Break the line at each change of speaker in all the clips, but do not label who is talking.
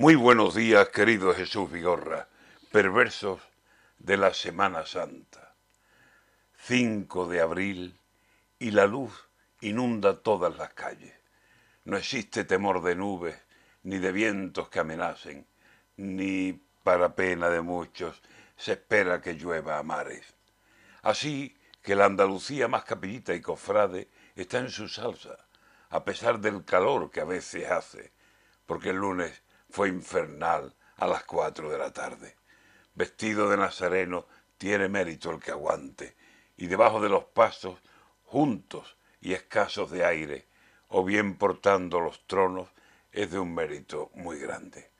Muy buenos días, querido Jesús Vigorra, perversos de la Semana Santa. 5 de abril y la luz inunda todas las calles. No existe temor de nubes, ni de vientos que amenacen, ni para pena de muchos se espera que llueva a mares. Así que la Andalucía más capillita y cofrade está en su salsa, a pesar del calor que a veces hace, porque el lunes fue infernal a las cuatro de la tarde. Vestido de nazareno tiene mérito el que aguante, y debajo de los pasos, juntos y escasos de aire, o bien portando los tronos, es de un mérito muy grande.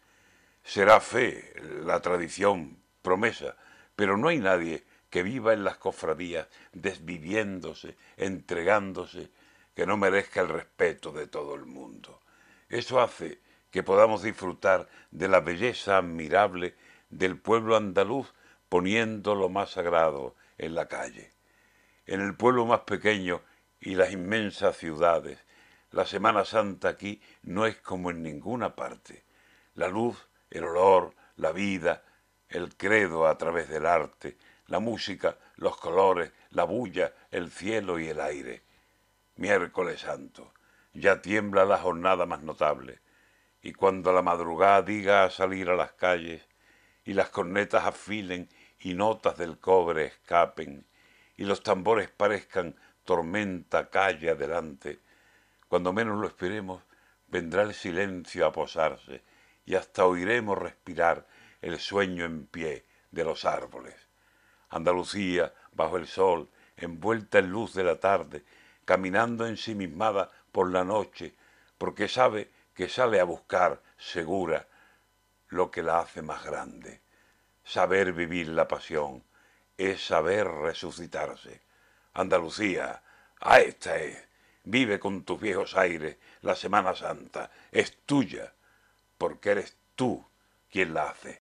Será fe, la tradición, promesa, pero no hay nadie que viva en las cofradías desviviéndose, entregándose, que no merezca el respeto de todo el mundo. Eso hace que podamos disfrutar de la belleza admirable del pueblo andaluz poniendo lo más sagrado en la calle. En el pueblo más pequeño y las inmensas ciudades, la Semana Santa aquí no es como en ninguna parte. La luz, el olor, la vida, el credo a través del arte, la música, los colores, la bulla, el cielo y el aire. Miércoles Santo, ya tiembla la jornada más notable y cuando la madrugada diga a salir a las calles y las cornetas afilen y notas del cobre escapen y los tambores parezcan tormenta calle adelante, cuando menos lo esperemos vendrá el silencio a posarse y hasta oiremos respirar el sueño en pie de los árboles. Andalucía, bajo el sol, envuelta en luz de la tarde, caminando ensimismada por la noche, porque sabe que sale a buscar segura lo que la hace más grande. Saber vivir la pasión es saber resucitarse. Andalucía, a esta es. Vive con tus viejos aires la Semana Santa. Es tuya, porque eres tú quien la hace.